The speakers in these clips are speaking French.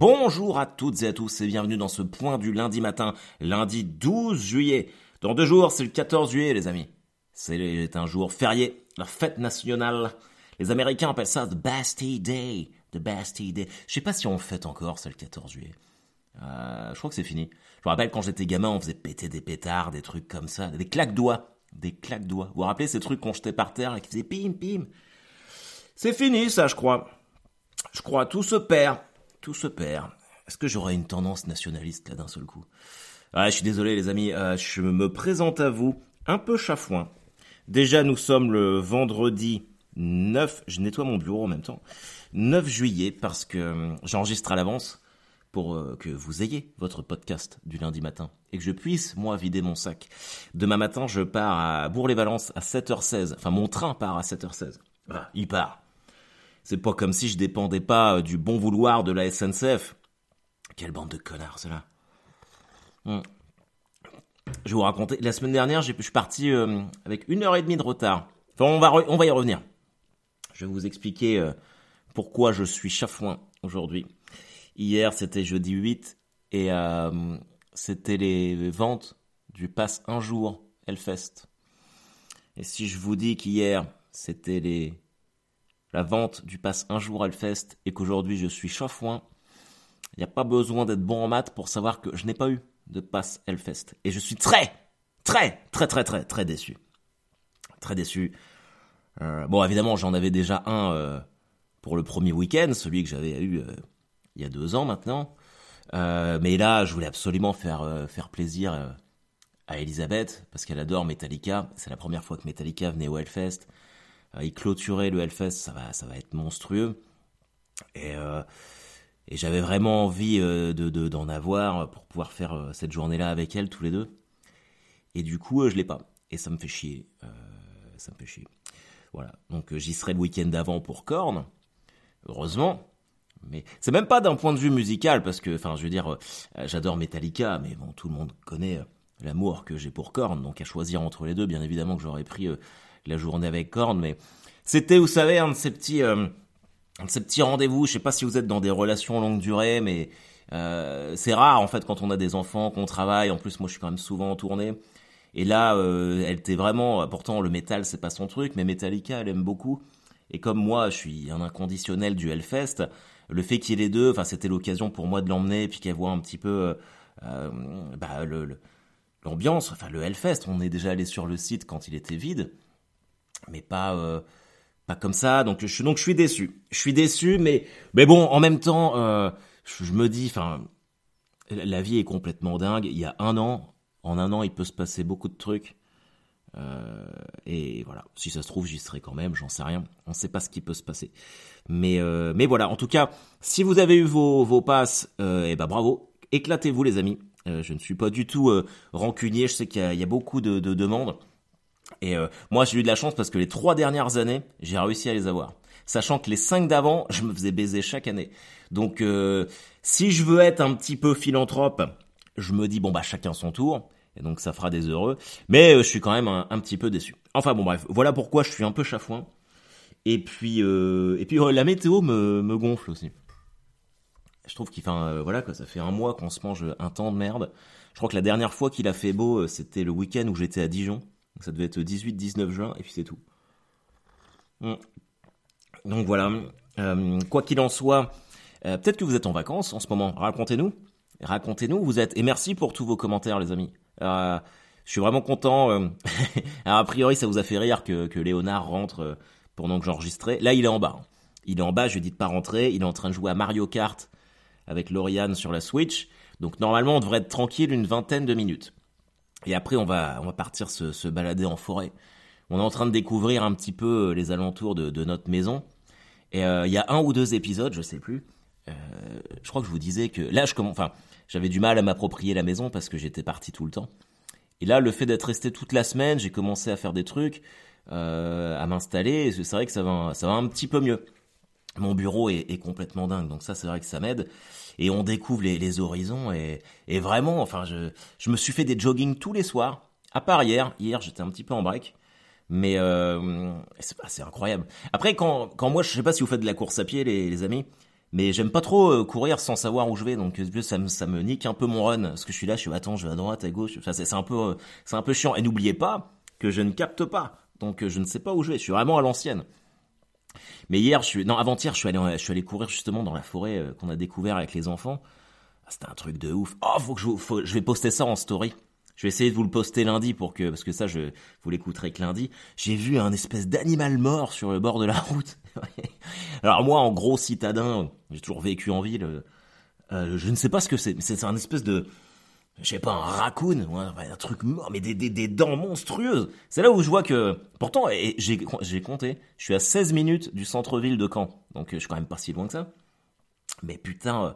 Bonjour à toutes et à tous et bienvenue dans ce point du lundi matin, lundi 12 juillet. Dans deux jours, c'est le 14 juillet les amis. C'est un jour férié, la fête nationale. Les Américains appellent ça The Bastille Day. The Bastille Day. Je sais pas si on fête encore, c'est le 14 juillet. Euh, je crois que c'est fini. Je me rappelle quand j'étais gamin, on faisait péter des pétards, des trucs comme ça, des claques doigts, des claques doigts. Vous vous rappelez ces trucs qu'on jetait par terre et qui faisaient pim pim? C'est fini ça, je crois. Je crois tout se perd, tout se perd. Est-ce que j'aurai une tendance nationaliste là d'un seul coup? Ah, je suis désolé les amis, euh, je me présente à vous un peu chafouin. Déjà, nous sommes le vendredi 9, je nettoie mon bureau en même temps, 9 juillet parce que euh, j'enregistre à l'avance pour euh, que vous ayez votre podcast du lundi matin et que je puisse, moi, vider mon sac. Demain matin, je pars à Bourg-les-Valences à 7h16. Enfin, mon train part à 7h16. Voilà, il part. C'est pas comme si je dépendais pas du bon vouloir de la SNCF. Quelle bande de connards, cela. Hmm. Je vais vous raconter. La semaine dernière, je suis parti euh, avec une heure et demie de retard. On va, y revenir. Je vais vous expliquer euh, pourquoi je suis chafouin aujourd'hui. Hier, c'était jeudi 8 et euh, c'était les ventes du pass un jour Hellfest. Et si je vous dis qu'hier, c'était les la vente du pass un jour Hellfest et qu'aujourd'hui je suis chafouin, il n'y a pas besoin d'être bon en maths pour savoir que je n'ai pas eu de passe Hellfest. Et je suis très, très, très, très, très, très déçu. Très déçu. Euh, bon, évidemment, j'en avais déjà un euh, pour le premier week-end, celui que j'avais eu euh, il y a deux ans maintenant. mais là, je voulais absolument faire, faire plaisir à Elisabeth, parce qu'elle adore Metallica. C'est la première fois que Metallica venait au Hellfest. Il clôturait le Hellfest, ça va, ça va être monstrueux. Et et j'avais vraiment envie euh, de d'en avoir pour pouvoir faire euh, cette journée-là avec elle tous les deux. Et du coup, euh, je l'ai pas. Et ça me fait chier. ça me fait chier. Voilà. Donc j'y serai le week-end d'avant pour Korn. Heureusement. Mais c'est même pas d'un point de vue musical parce que, enfin, je veux dire, j'adore Metallica, mais bon, tout le monde connaît l'amour que j'ai pour Korn. Donc à choisir entre les deux, bien évidemment que j'aurais pris la journée avec Korn, mais c'était, vous savez, un de ces petits ces petits rendez-vous, je sais pas si vous êtes dans des relations longue durée, mais euh, c'est rare en fait quand on a des enfants, qu'on travaille. En plus, moi, je suis quand même souvent en tournée. Et là, euh, elle était vraiment. Pourtant, le métal, c'est pas son truc, mais Metallica, elle aime beaucoup. Et comme moi, je suis un inconditionnel du Hellfest. Le fait qu'il y ait les deux, enfin, c'était l'occasion pour moi de l'emmener, puis qu'elle voit un petit peu euh, bah, le, l'ambiance. Enfin, le Hellfest, on est déjà allé sur le site quand il était vide, mais pas comme ça. Donc je, donc je suis déçu. Je suis déçu, mais mais bon, en même temps, euh, je, me dis, enfin, la vie est complètement dingue. Il y a un an, en un an, il peut se passer beaucoup de trucs. Euh, et voilà, si ça se trouve, j'y serai quand même, j'en sais rien. On ne sait pas ce qui peut se passer. Mais, euh, mais voilà, en tout cas, si vous avez eu vos, vos passes, eh ben bravo, éclatez-vous les amis. je ne suis pas du tout rancunier, je sais qu'il y, a beaucoup de demandes. Et euh, moi, j'ai eu de la chance parce que les trois dernières années, j'ai réussi à les avoir. Sachant que les cinq d'avant, je me faisais baiser chaque année. Donc, euh, si je veux être un petit peu philanthrope, je me dis bon bah chacun son tour. Et donc ça fera des heureux. Mais euh, je suis quand même un, petit peu déçu. Enfin bon bref, voilà pourquoi je suis un peu chafouin. Et puis et puis la météo me, me gonfle aussi. Je trouve qu'il fait voilà quoi, ça fait un mois qu'on se mange un temps de merde. Je crois que la dernière fois qu'il a fait beau, c'était le week-end où j'étais à Dijon ça devait être 18-19 juin, et puis c'est tout. Hmm. Donc voilà. Euh, quoi qu'il en soit, euh, peut-être que vous êtes en vacances en ce moment. Racontez-nous. Racontez-nous vous êtes. Et merci pour tous vos commentaires, les amis. Euh, je suis vraiment content. A priori, ça vous a fait rire que, que Léonard rentre pendant que j'enregistrais. Là, il est en bas. Il est en bas, je lui dit de pas rentrer. Il est en train de jouer à Mario Kart avec Lauriane sur la Switch. Donc normalement, on devrait être tranquille une vingtaine de minutes. Et après, on va, on va partir se, se, balader en forêt. On est en train de découvrir un petit peu euh, les alentours de, de notre maison. Et euh, il y a un ou deux épisodes, je sais plus. Euh, je crois que je vous disais que là, je commence, enfin, j'avais du mal à m'approprier la maison parce que j'étais parti tout le temps. Et là, le fait d'être resté toute la semaine, j'ai commencé à faire des trucs, euh, à m'installer. C'est vrai que ça va, ça va un petit peu mieux. Mon bureau est, est complètement dingue, donc ça, c'est vrai que ça m'aide et on découvre les, horizons et, et, vraiment, enfin, je, me suis fait des jogging tous les soirs, à part hier. Hier, j'étais un petit peu en break. Mais euh, c'est incroyable. Après, quand, moi, je sais pas si vous faites de la course à pied, les, amis, Mais j'aime pas trop courir sans savoir où je vais, donc ça me, ça nique un peu mon run. Parce que je suis là, je suis attends, je vais à droite, à gauche. C'est un peu, c'est un peu chiant. Et n'oubliez pas que je ne capte pas, donc je ne sais pas où je vais. Je suis vraiment à l'ancienne. Mais hier, je suis, non, avant-hier, je suis allé, je suis allé courir justement dans la forêt qu'on a découvert avec les enfants. Ah, c'était un truc de ouf. Oh, faut que je, vais poster ça en story. Je vais essayer de vous le poster lundi pour que, parce que ça, je vous l'écouterez que lundi. J'ai vu un espèce d'animal mort sur le bord de la route. Alors moi, en gros citadin, j'ai toujours vécu en ville. Euh, je ne sais pas ce que c'est, mais c'est un espèce de, je sais pas, un raccoon, un truc mort, mais des, dents monstrueuses. C'est là où je vois que, pourtant, j'ai compté, je suis à 16 minutes du centre-ville de Caen, donc je suis quand même pas si loin que ça. Mais putain, euh,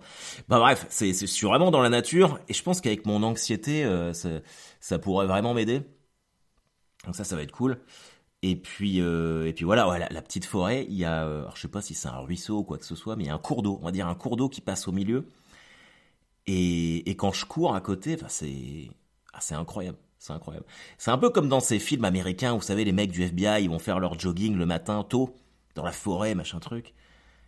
bah bref, c'est je suis vraiment dans la nature et je pense qu'avec mon anxiété, euh, ça, pourrait vraiment m'aider. Donc ça, ça va être cool. Et puis euh, et puis voilà, la, petite forêt, il y a, alors je sais pas si c'est un ruisseau ou quoi que ce soit, mais il y a un cours d'eau, on va dire un cours d'eau qui passe au milieu. Et, et quand je cours à côté, enfin c'est ah, incroyable. C'est incroyable. C'est un peu comme dans ces films américains, où, vous savez, les mecs du FBI, ils vont faire leur jogging le matin tôt, dans la forêt, machin truc.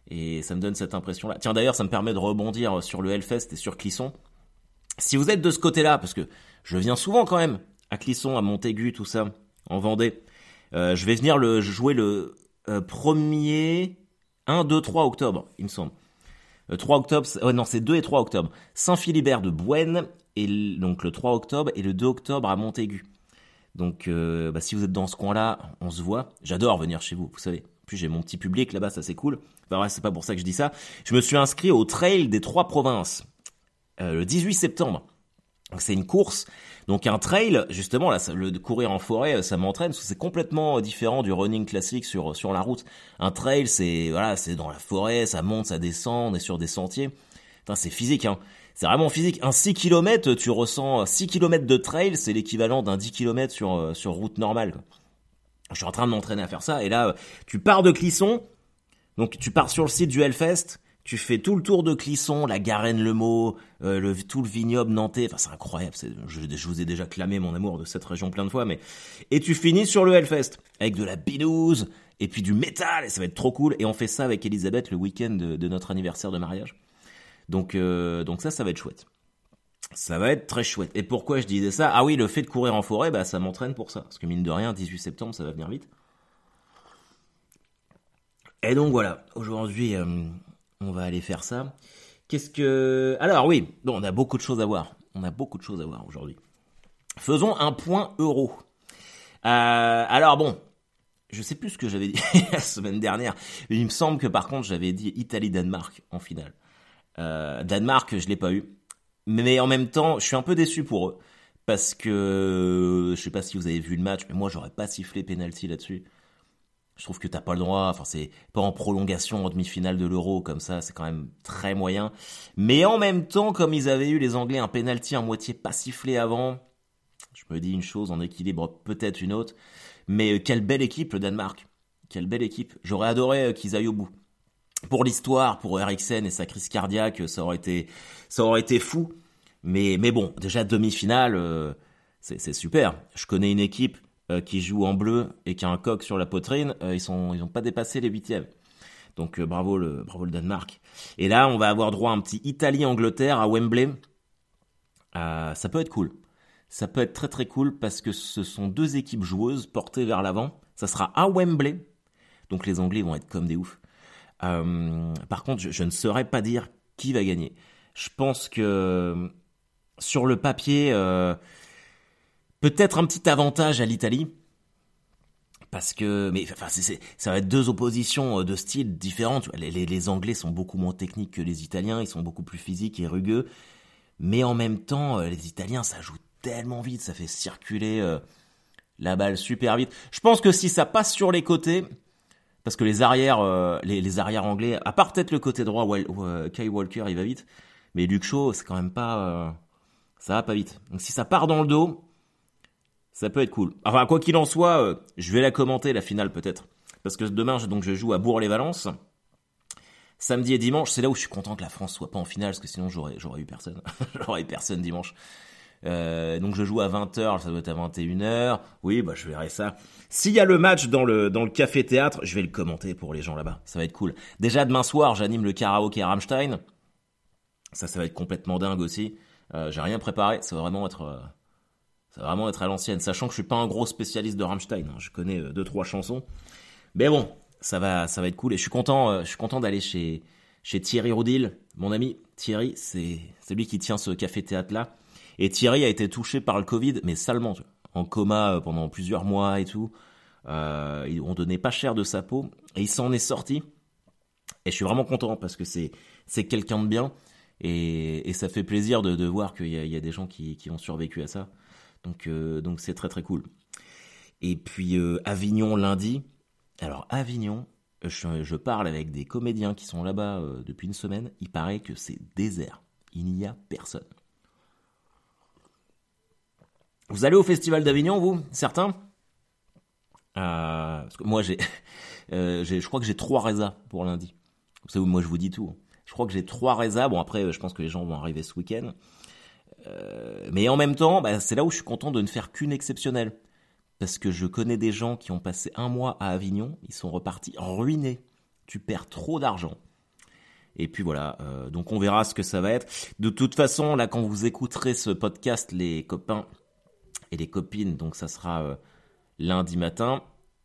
Et ça me donne cette impression-là. Tiens, d'ailleurs, ça me permet de rebondir sur le Hellfest et sur Clisson. Si vous êtes de ce côté-là, parce que je viens souvent quand même à Clisson, à Montaigu, tout ça, en Vendée, euh, je vais venir le jouer le euh, premier 1, 2, 3 octobre, il me semble. 3 euh, octobre, oh non, c'est 2 et 3 octobre. Saint-Philibert de Bouenne, et donc le 3 octobre, et le 2 octobre à Montaigu. Donc, bah, si vous êtes dans ce coin-là, on se voit. J'adore venir chez vous, vous savez. Puis j'ai mon petit public là-bas, ça c'est cool. Enfin ouais, c'est pas pour ça que je dis ça. Je me suis inscrit au Trail des Trois Provinces euh, le 18 septembre. C'est une course, donc un trail, justement, là, le courir en forêt, ça m'entraîne, c'est complètement différent du running classique sur sur la route. Un trail, c'est voilà, c'est dans la forêt, ça monte, ça descend, on est sur des sentiers. Enfin, c'est physique, hein. C'est vraiment physique. Un 6 km, tu ressens 6 km de trail, c'est l'équivalent d'un 10 km sur euh, sur route normale. Je suis en train de m'entraîner à faire ça. Et là, tu pars de Clisson. Donc tu pars sur le site du Hellfest. Tu fais tout le tour de Clisson, la Garenne Le Mot, euh, tout le vignoble nantais. Enfin, c'est incroyable. Je, je, vous ai déjà clamé mon amour de cette région plein de fois. mais Et tu finis sur le Hellfest avec de la binouse et puis du métal. Et ça va être trop cool. Et on fait ça avec Elisabeth le week-end de, notre anniversaire de mariage. Donc, euh, donc ça, ça va être chouette. Ça va être très chouette. Et pourquoi je disais ça? Ah oui, le fait de courir en forêt, bah ça m'entraîne pour ça. Parce que mine de rien, 18 septembre, ça va venir vite. Et donc voilà, aujourd'hui, euh, on va aller faire ça. Qu'est-ce que... Alors oui, bon, on a beaucoup de choses à voir. On a beaucoup de choses à voir aujourd'hui. Faisons un point euro. Euh, alors bon, je sais plus ce que j'avais dit la semaine dernière. Il me semble que par contre, j'avais dit Italie-Danemark en finale. Euh, Danemark, je l'ai pas eu. Mais en même temps, je suis un peu déçu pour eux. Parce que, je sais pas si vous avez vu le match, mais moi j'aurais pas sifflé penalty là-dessus. Je trouve que t'as pas le droit, enfin c'est pas en prolongation en demi-finale de l'Euro comme ça, c'est quand même très moyen. Mais en même temps, comme ils avaient eu les Anglais un penalty en moitié pas sifflé avant, je me dis une chose en équilibre, peut-être une autre. Mais euh, quelle belle équipe le Danemark, quelle belle équipe. J'aurais adoré euh, qu'ils aillent au bout. Pour l'histoire, pour Eriksen et sa crise cardiaque, ça aurait été, ça aurait été fou. Mais, mais bon, déjà demi-finale, euh, c'est super. Je connais une équipe euh, qui joue en bleu et qui a un coq sur la poitrine. Euh, ils sont, ils pas dépassé les huitièmes. Donc bravo le, bravo le Danemark. Et là, on va avoir droit à un petit Italie-Angleterre à Wembley. ça peut être cool. Ça peut être très très cool parce que ce sont deux équipes joueuses portées vers l'avant. Ça sera à Wembley. Donc les Anglais vont être comme des oufs. Euh, par contre, je, ne saurais pas dire qui va gagner. Je pense que sur le papier, euh, peut-être un petit avantage à l'Italie. Parce que, mais enfin, ça va être deux oppositions euh, de styles différentes. Les, Anglais sont beaucoup moins techniques que les Italiens, ils sont beaucoup plus physiques et rugueux. Mais en même temps, les Italiens, ça joue tellement vite, ça fait circuler la balle super vite. Je pense que si ça passe sur les côtés, parce que les arrières, euh, les, arrières anglais, à part peut-être le côté droit, où, euh, Kay Walker il va vite, mais Luke Shaw c'est quand même pas, euh, ça va pas vite. Donc si ça part dans le dos, ça peut être cool. Enfin quoi qu'il en soit, je vais la commenter la finale peut-être, parce que demain donc je joue à Bourg-les-Valences. Samedi et dimanche, c'est là où je suis content que la France soit pas en finale, parce que sinon j'aurais j'aurais eu personne, j'aurais eu personne dimanche. Euh, donc je joue à 20h, ça doit être à 21h. Oui, bah je verrai ça. S'il y a le match dans le dans le café théâtre, je vais le commenter pour les gens là-bas. Ça va être cool. Déjà demain soir, j'anime le karaoké à Rammstein. Ça, ça va être complètement dingue aussi. Euh, j'ai rien préparé. Ça va vraiment être, euh, ça va vraiment être à l'ancienne. Sachant que je suis pas un gros spécialiste de Rammstein. Hein. Je connais deux trois chansons. Mais bon, ça va, ça va être cool. Et je suis content, je suis content d'aller chez chez Thierry Roudil, mon ami. Thierry, c'est c'est lui qui tient ce café théâtre là. Et Thierry a été touché par le Covid, mais salement, en coma euh, pendant plusieurs mois et tout. Euh, on donnait pas cher de sa peau et il s'en est sorti. Et je suis vraiment content parce que c'est c'est quelqu'un de bien et, ça fait plaisir de, de voir qu'il y, y, a des gens qui, qui ont survécu à ça. Donc euh, donc c'est très très cool. Et puis euh, Avignon lundi. Alors Avignon, je, je, parle avec des comédiens qui sont là-bas euh, depuis une semaine. Il paraît que c'est désert. Il n'y a personne. Vous allez au Festival d'Avignon, vous Certains? Euh, parce que Moi, euh, j'ai, je crois que j'ai trois résas pour lundi. Vous savez, moi, je vous dis tout. Hein. Je crois que j'ai trois résas. Bon, après, je pense que les gens vont arriver ce week-end. Euh, mais en même temps, bah, c'est là où je suis content de ne faire qu'une exceptionnelle. Parce que je connais des gens qui ont passé un mois à Avignon, ils sont repartis ruinés. Tu perds trop d'argent. Et puis voilà, euh, donc on verra ce que ça va être. De toute façon, là, quand vous écouterez ce podcast, les copains, et les copines, donc ça sera euh, lundi matin.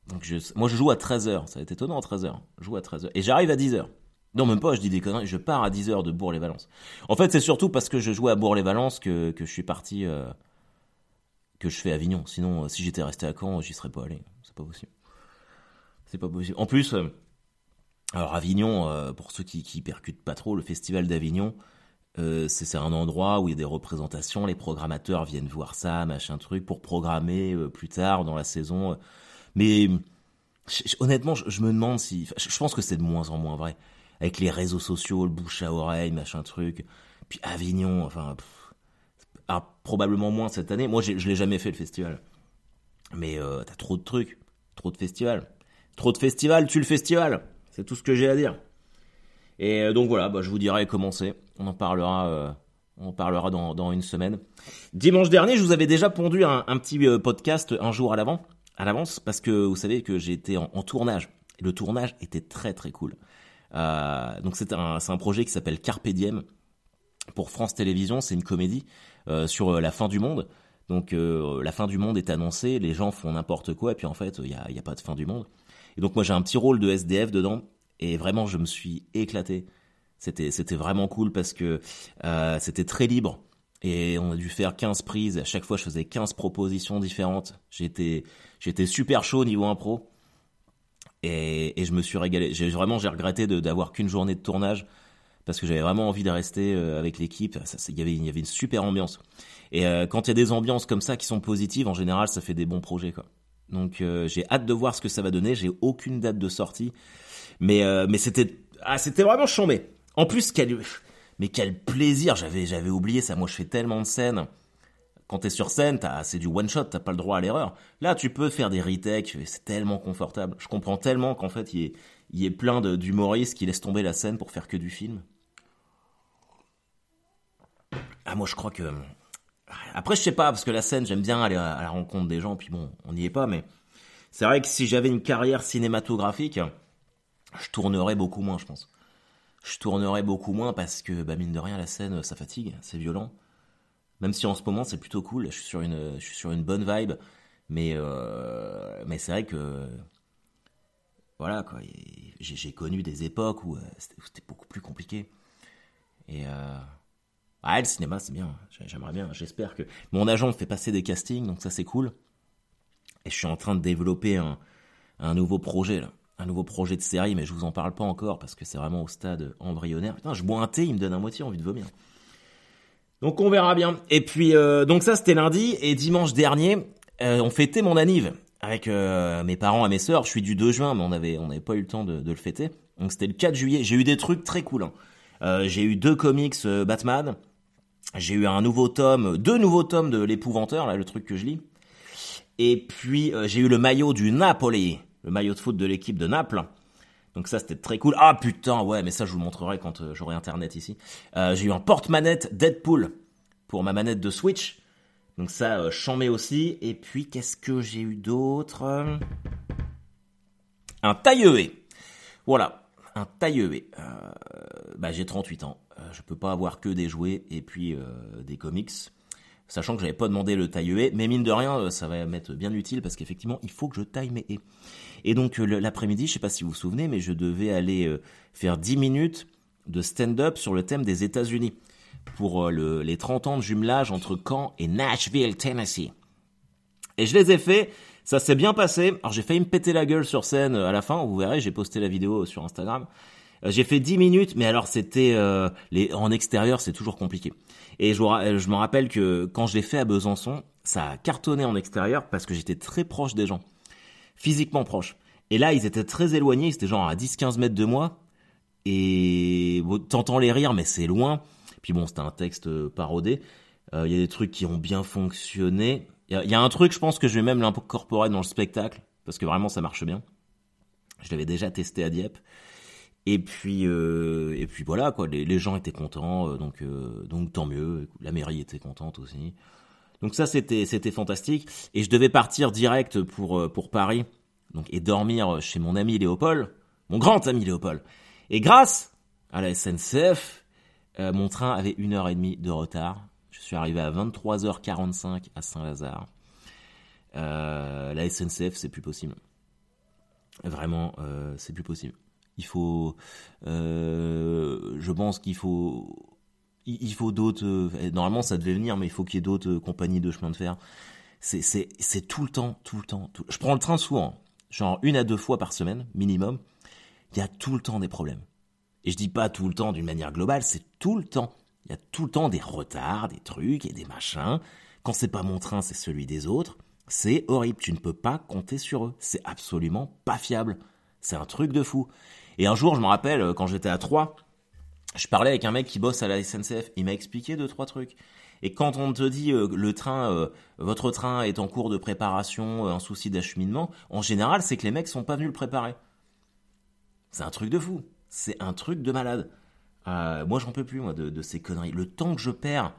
Donc je, moi je joue à 13h, ça va être étonnant à 13h. Je joue à 13h. Et j'arrive à 10h. Non, même pas, je dis des conneries, je pars à 10h de Bourg-les-Valences. En fait, c'est surtout parce que je jouais à Bourg-les-Valences que, que je suis parti, euh, que je fais Avignon. Sinon, euh, si j'étais resté à Caen, j'y serais pas allé. C'est pas possible. C'est pas possible. En plus, alors Avignon, pour ceux qui, qui percutent pas trop, le festival d'Avignon, euh, c'est un endroit où il y a des représentations, les programmateurs viennent voir ça, machin truc, pour programmer euh, plus tard dans la saison. Mais honnêtement, je, me demande si... Je pense que c'est de moins en moins vrai. Avec les réseaux sociaux, le bouche à oreille, machin truc. Puis Avignon, enfin... ah, probablement moins cette année. Moi, je l'ai jamais fait le festival. Mais euh, t'as trop de trucs, trop de festivals. Trop de festivals, tu le festival. C'est tout ce que j'ai à dire. Et euh, donc voilà, bah, je vous dirai comment c'est. On en parlera, euh, on parlera dans, une semaine. Dimanche dernier, je vous avais déjà pondu un, petit podcast un jour à à l'avance, parce que vous savez que été en, en, tournage. Le tournage était très très cool. Euh, donc c'est un, un projet qui s'appelle Carpe Diem pour France Télévisions. C'est une comédie euh, sur la fin du monde. Donc la fin du monde est annoncée, les gens font n'importe quoi, et puis en fait, il n'y a, a pas de fin du monde. Et donc moi j'ai un petit rôle de SDF dedans, et vraiment je me suis éclaté. C'était vraiment cool parce que euh, c'était très libre et on a dû faire 15 prises. À chaque fois, je faisais 15 propositions différentes. J'étais super chaud niveau impro et, je me suis régalé. J'ai vraiment j'ai regretté d'avoir qu'une journée de tournage parce que j'avais vraiment envie de rester euh, avec l'équipe. Il y avait y avait une super ambiance. Et euh, quand il y a des ambiances comme ça qui sont positives, en général, ça fait des bons projets. Donc euh, j'ai hâte de voir ce que ça va donner. J'ai aucune date de sortie. Mais ah c'était vraiment chambé. En plus quel mais quel plaisir, j'avais j'avais oublié ça. Moi je fais tellement de scènes. Quand t'es sur scène, c'est du one shot, t'as pas le droit à l'erreur. Là, tu peux faire des retakes, c'est tellement confortable. Je comprends tellement qu'en fait, il y, ait, y ait plein d'humoristes qui laissent tomber la scène pour faire que du film. Ah, moi, je crois que. Après, je sais pas, parce que la scène, j'aime bien aller à la rencontre des gens, puis bon, on n'y est pas, mais c'est vrai que si j'avais une carrière cinématographique, je tournerais beaucoup moins, je pense. Je tournerais beaucoup moins parce que, bah, mine de rien, la scène, ça fatigue, c'est violent. Même si en ce moment, c'est plutôt cool, je suis sur une, bonne vibe, mais, euh, mais c'est vrai que, voilà, quoi, j'ai connu des époques où euh, c'était beaucoup plus compliqué. Et, euh, ah, le cinéma, c'est bien, j'aimerais bien, j'espère que. Mon agent me fait passer des castings, donc ça, c'est cool. Et je suis en train de développer un, nouveau projet, un nouveau projet de série, mais je vous en parle pas encore parce que c'est vraiment au stade embryonnaire. Putain, je bois un thé, il me donne à moitié envie de vomir. Donc on verra bien. Et puis euh, donc ça c'était lundi et dimanche dernier, euh, on fêtait mon anniv avec euh, mes parents et mes sœurs. Je suis du 2 juin, mais on avait on n'avait pas eu le temps de, le fêter. Donc c'était le 4 juillet. J'ai eu des trucs très cool. Hein. j'ai eu deux comics Batman. J'ai eu un nouveau tome, deux nouveaux tomes de l'épouvanteur, là le truc que je lis. Et puis j'ai eu le maillot du Napoli le maillot de foot de l'équipe de Naples. Donc ça c'était très cool. Ah putain ouais mais ça je vous montrerai quand euh, j'aurai internet ici. Euh, j'ai eu un porte-manette Deadpool pour ma manette de Switch. Donc ça, euh, aussi. Et puis, qu'est-ce que j'ai eu d'autre? Un taille Voilà, un taille euh, bah, j'ai 38 ans. Je peux pas avoir que des jouets et puis des comics. Sachant que j'avais pas demandé le taille mais mine de rien, ça va m'être bien utile parce qu'effectivement, il faut que je taille mes haies. Et donc l'après-midi, je sais pas si vous vous souvenez, mais je devais aller faire 10 minutes de stand-up sur le thème des États-Unis pour euh, les 30 ans de jumelage entre Caen et Nashville, Tennessee. Et je les ai fait, ça s'est bien passé. Alors j'ai failli me péter la gueule sur scène euh, à la fin, vous verrez, j'ai posté la vidéo sur Instagram. Euh, j'ai fait 10 minutes, mais alors c'était les en extérieur, c'est toujours compliqué. Et je, je me rappelle que quand je l'ai fait à Besançon, ça a cartonné en extérieur parce que j'étais très proche des gens, physiquement proche. Et là, ils étaient très éloignés, ils étaient genre à 10-15 mètres de moi. Et t'entends les rires, mais c'est loin. Puis bon, c'était un texte euh, parodé. Euh, il y a des trucs qui ont bien fonctionné. Il y, a un truc, je pense que je vais même l'incorporer dans le spectacle, parce que vraiment ça marche bien. Je l'avais déjà testé à Dieppe. Et puis, euh, et puis voilà, quoi. Les, gens étaient contents, donc, donc tant mieux. La mairie était contente aussi. Donc ça, c'était, c'était fantastique. Et je devais partir direct pour, pour Paris, donc et dormir chez mon ami Léopold, mon grand ami Léopold. Et grâce à la SNCF, euh, mon train avait une heure et demie de retard. Je suis arrivé à 23h45 à Saint-Lazare. Euh, la SNCF, c'est plus possible. Vraiment, euh, c'est plus possible. Il faut, je pense qu'il faut, il faut d'autres. normalement, ça devait venir, mais il faut qu'il y ait d'autres compagnies de chemin de fer. C'est tout le temps, tout le temps. Je prends le train souvent, genre une à deux fois par semaine minimum. Il y a tout le temps des problèmes. Et je dis pas tout le temps d'une manière globale, c'est tout le temps. Il y a tout le temps des retards, des trucs et des machins. Quand c'est pas mon train, c'est celui des autres. C'est horrible. Tu ne peux pas compter sur eux. C'est absolument pas fiable. C'est un truc de fou. Et un jour, je me rappelle, euh, quand j'étais à Troyes, je parlais avec un mec qui bosse à la SNCF. Il m'a expliqué deux, trois trucs. Et quand on te dit euh, le train, euh, votre train est en cours de préparation, un souci d'acheminement, en général, c'est que les mecs sont pas venus le préparer. C'est un truc de fou. C'est un truc de malade. Moi, j'en peux plus, moi, de, ces conneries. Le temps que je perds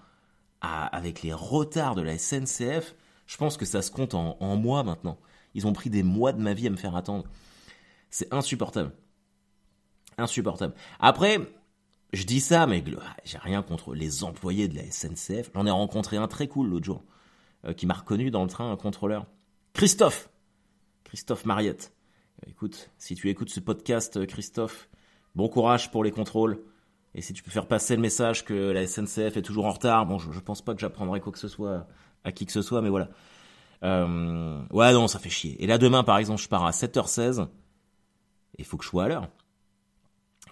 avec les retards de la SNCF, je pense que ça se compte en, mois maintenant. Ils ont pris des mois de ma vie à me faire attendre. C'est insupportable. Insupportable. Après, je dis ça, mais j'ai rien contre les employés de la SNCF. J'en ai rencontré un très cool l'autre jour, euh, qui m'a reconnu dans le train, un contrôleur. Christophe Christophe Mariette. Écoute, si tu écoutes ce podcast, Christophe, Bon courage pour les contrôles. Et si tu peux faire passer le message que la SNCF est toujours en retard, bon, je, je pense pas que j'apprendrai quoi que ce soit à qui que ce soit, mais voilà. Euh, ouais, non, ça fait chier. Et là, demain, par exemple, je pars à 7h16. Il faut que je sois à l'heure.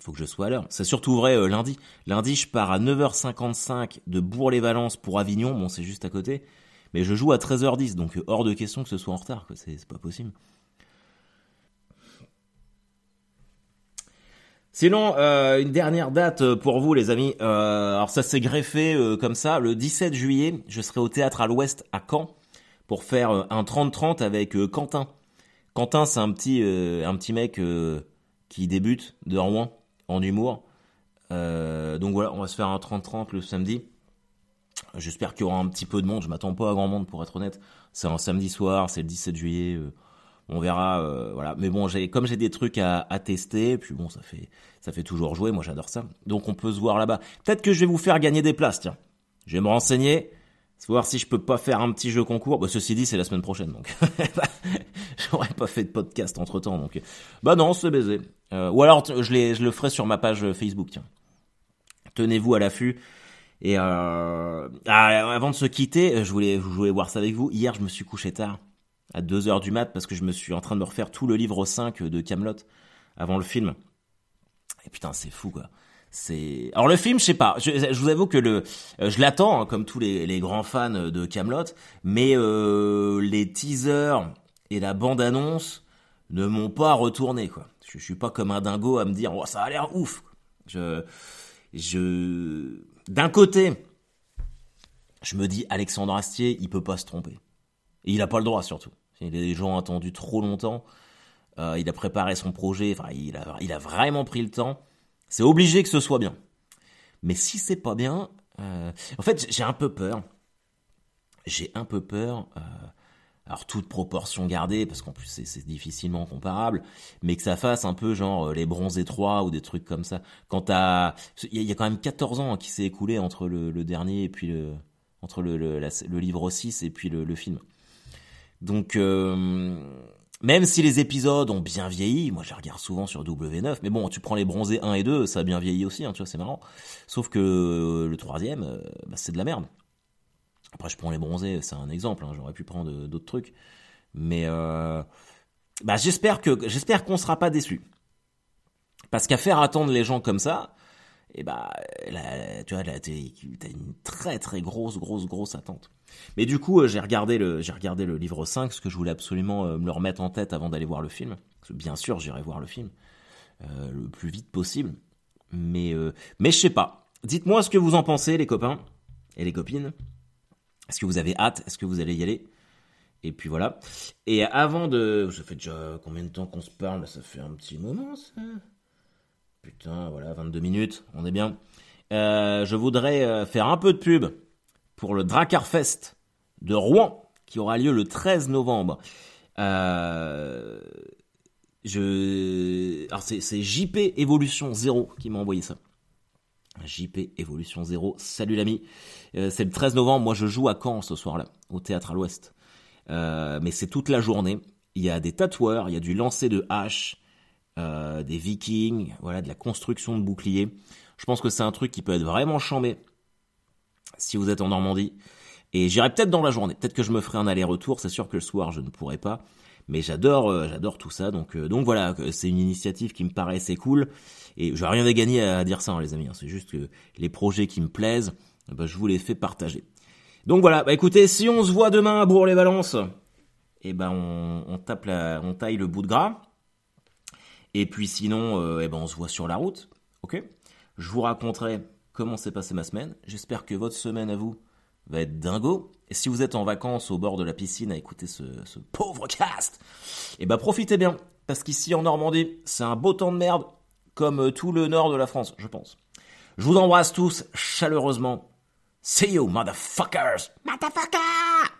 Il faut que je sois à l'heure. C'est surtout vrai euh, lundi. Lundi, je pars à 9h55 de Bourg-les-Valences pour Avignon. Bon, c'est juste à côté. Mais je joue à 13h10, donc euh, hors de question que ce soit en retard. C'est pas possible. Sinon, euh, une dernière date pour vous, les amis. Alors ça s'est greffé comme ça. Le 17 juillet, je serai au théâtre à l'Ouest à Caen pour faire un 30-30 avec Quentin. Quentin, c'est un petit, un petit mec qui débute de Rouen en humour. donc voilà, on va se faire un 30-30 le samedi. J'espère qu'il y aura un petit peu de monde. Je m'attends pas à grand monde pour être honnête. C'est un samedi soir, c'est le 17 juillet on verra euh, voilà mais bon j'ai comme j'ai des trucs à, tester puis bon ça fait ça fait toujours jouer moi j'adore ça donc on peut se voir là-bas peut-être que je vais vous faire gagner des places tiens je vais me renseigner voir si je peux pas faire un petit jeu concours. Bah, ceci dit c'est la semaine prochaine donc. J'aurais pas fait de podcast entre temps donc. Bah non c'est baisé. Euh, ou alors je le ferai sur ma page Facebook tenez-vous à l'affût. Et euh, ah, avant de se quitter je voulais je voulais voir ça avec vous. Hier je me suis couché tard à 2h du mat parce que je me suis en train de me refaire tout le livre 5 de Camelot avant le film. Et putain, c'est fou quoi. Alors le film, je sais pas. Je, vous avoue que le, euh, je l'attends hein, comme tous les, grands fans de Camelot, mais euh, les teasers et la bande annonce ne m'ont pas retourné quoi. Je, je, suis pas comme un dingo à me dire oh, ça a l'air ouf. Je, je, d'un côté, je me dis Alexandre Astier, il peut pas se tromper. Et il a pas le droit surtout. Les gens ont attendu trop longtemps. Euh, il a préparé son projet. Enfin, il a, il a vraiment pris le temps. C'est obligé que ce soit bien. Mais si c'est pas bien, euh, en fait, j'ai un peu peur. j'ai un peu peur. Euh, alors toute proportion gardée, parce qu'en plus c'est difficilement comparable, mais que ça fasse un peu genre euh, les bronzés 3 ou des trucs comme ça. Quand t'as, il y, a quand même 14 ans qui s'est écoulé entre le, dernier et puis le, entre le, le, livre 6 et puis le, film. Donc même si les épisodes ont bien vieilli, moi je regarde souvent sur W9, mais bon, tu prends les bronzés 1 et 2, ça a bien vieilli aussi, hein, tu vois, c'est marrant. Sauf que le troisième, euh, bah, c'est de la merde. Après, je prends les bronzés, c'est un exemple. Hein, j'aurais pu prendre d'autres trucs, mais euh, bah, j'espère que j'espère qu'on sera pas déçu. Parce qu'à faire attendre les gens comme ça, et eh bah, tu vois, t'as une très très grosse grosse grosse attente. Mais du coup, euh, j'ai regardé le j'ai regardé le livre 5, parce que je voulais absolument euh, me le remettre en tête avant d'aller voir le film. bien sûr, j'irai voir le film le plus vite possible. Mais mais je sais pas. Dites-moi ce que vous en pensez, les copains et les copines. Est-ce que vous avez hâte? Est-ce que vous allez y aller? Et puis voilà. Et avant de... Ça fait déjà combien de temps qu'on se parle? Ça fait un petit moment, ça. Putain, voilà, 22 minutes, on est bien. Euh, je voudrais euh, faire un peu de pub pour le Dracarfest de Rouen, qui aura lieu le 13 novembre. Euh, je... Alors c'est JP Evolution 0 qui m'a envoyé ça. JP Evolution 0. Salut l'ami. Euh, c'est le 13 novembre. Moi, je joue à Caen ce soir-là, au théâtre à l'Ouest. Euh, mais c'est toute la journée. Il y a des tatoueurs, il y a du lancer de haches, des vikings, voilà, de la construction de boucliers. Je pense que c'est un truc qui peut être vraiment chambé si vous êtes en Normandie. Et j'irai peut-être dans la journée. Peut-être que je me ferai un aller-retour. C'est sûr que le soir, je ne pourrai pas. Mais j'adore, j'adore tout ça. Donc, donc voilà, c'est une initiative qui me paraît assez cool. Et je n'ai rien à gagner à dire ça, hein, les amis. Hein. C'est juste que les projets qui me plaisent, eh ben, je vous les fais partager. Donc voilà, bah écoutez, si on se voit demain à Bourg-les-Valences, eh ben on, tape la, on taille le bout de gras. Et puis sinon, euh, eh ben on se voit sur la route, ok? Je vous raconterai comment s'est passée ma semaine. J'espère que votre semaine à vous va être dingo. Et si vous êtes en vacances au bord de la piscine à écouter ce, pauvre cast, eh ben profitez bien. Parce qu'ici en Normandie, c'est un beau temps de merde comme euh, tout le nord de la France, je pense. Je vous embrasse tous chaleureusement. See you, motherfuckers! Motherfucker!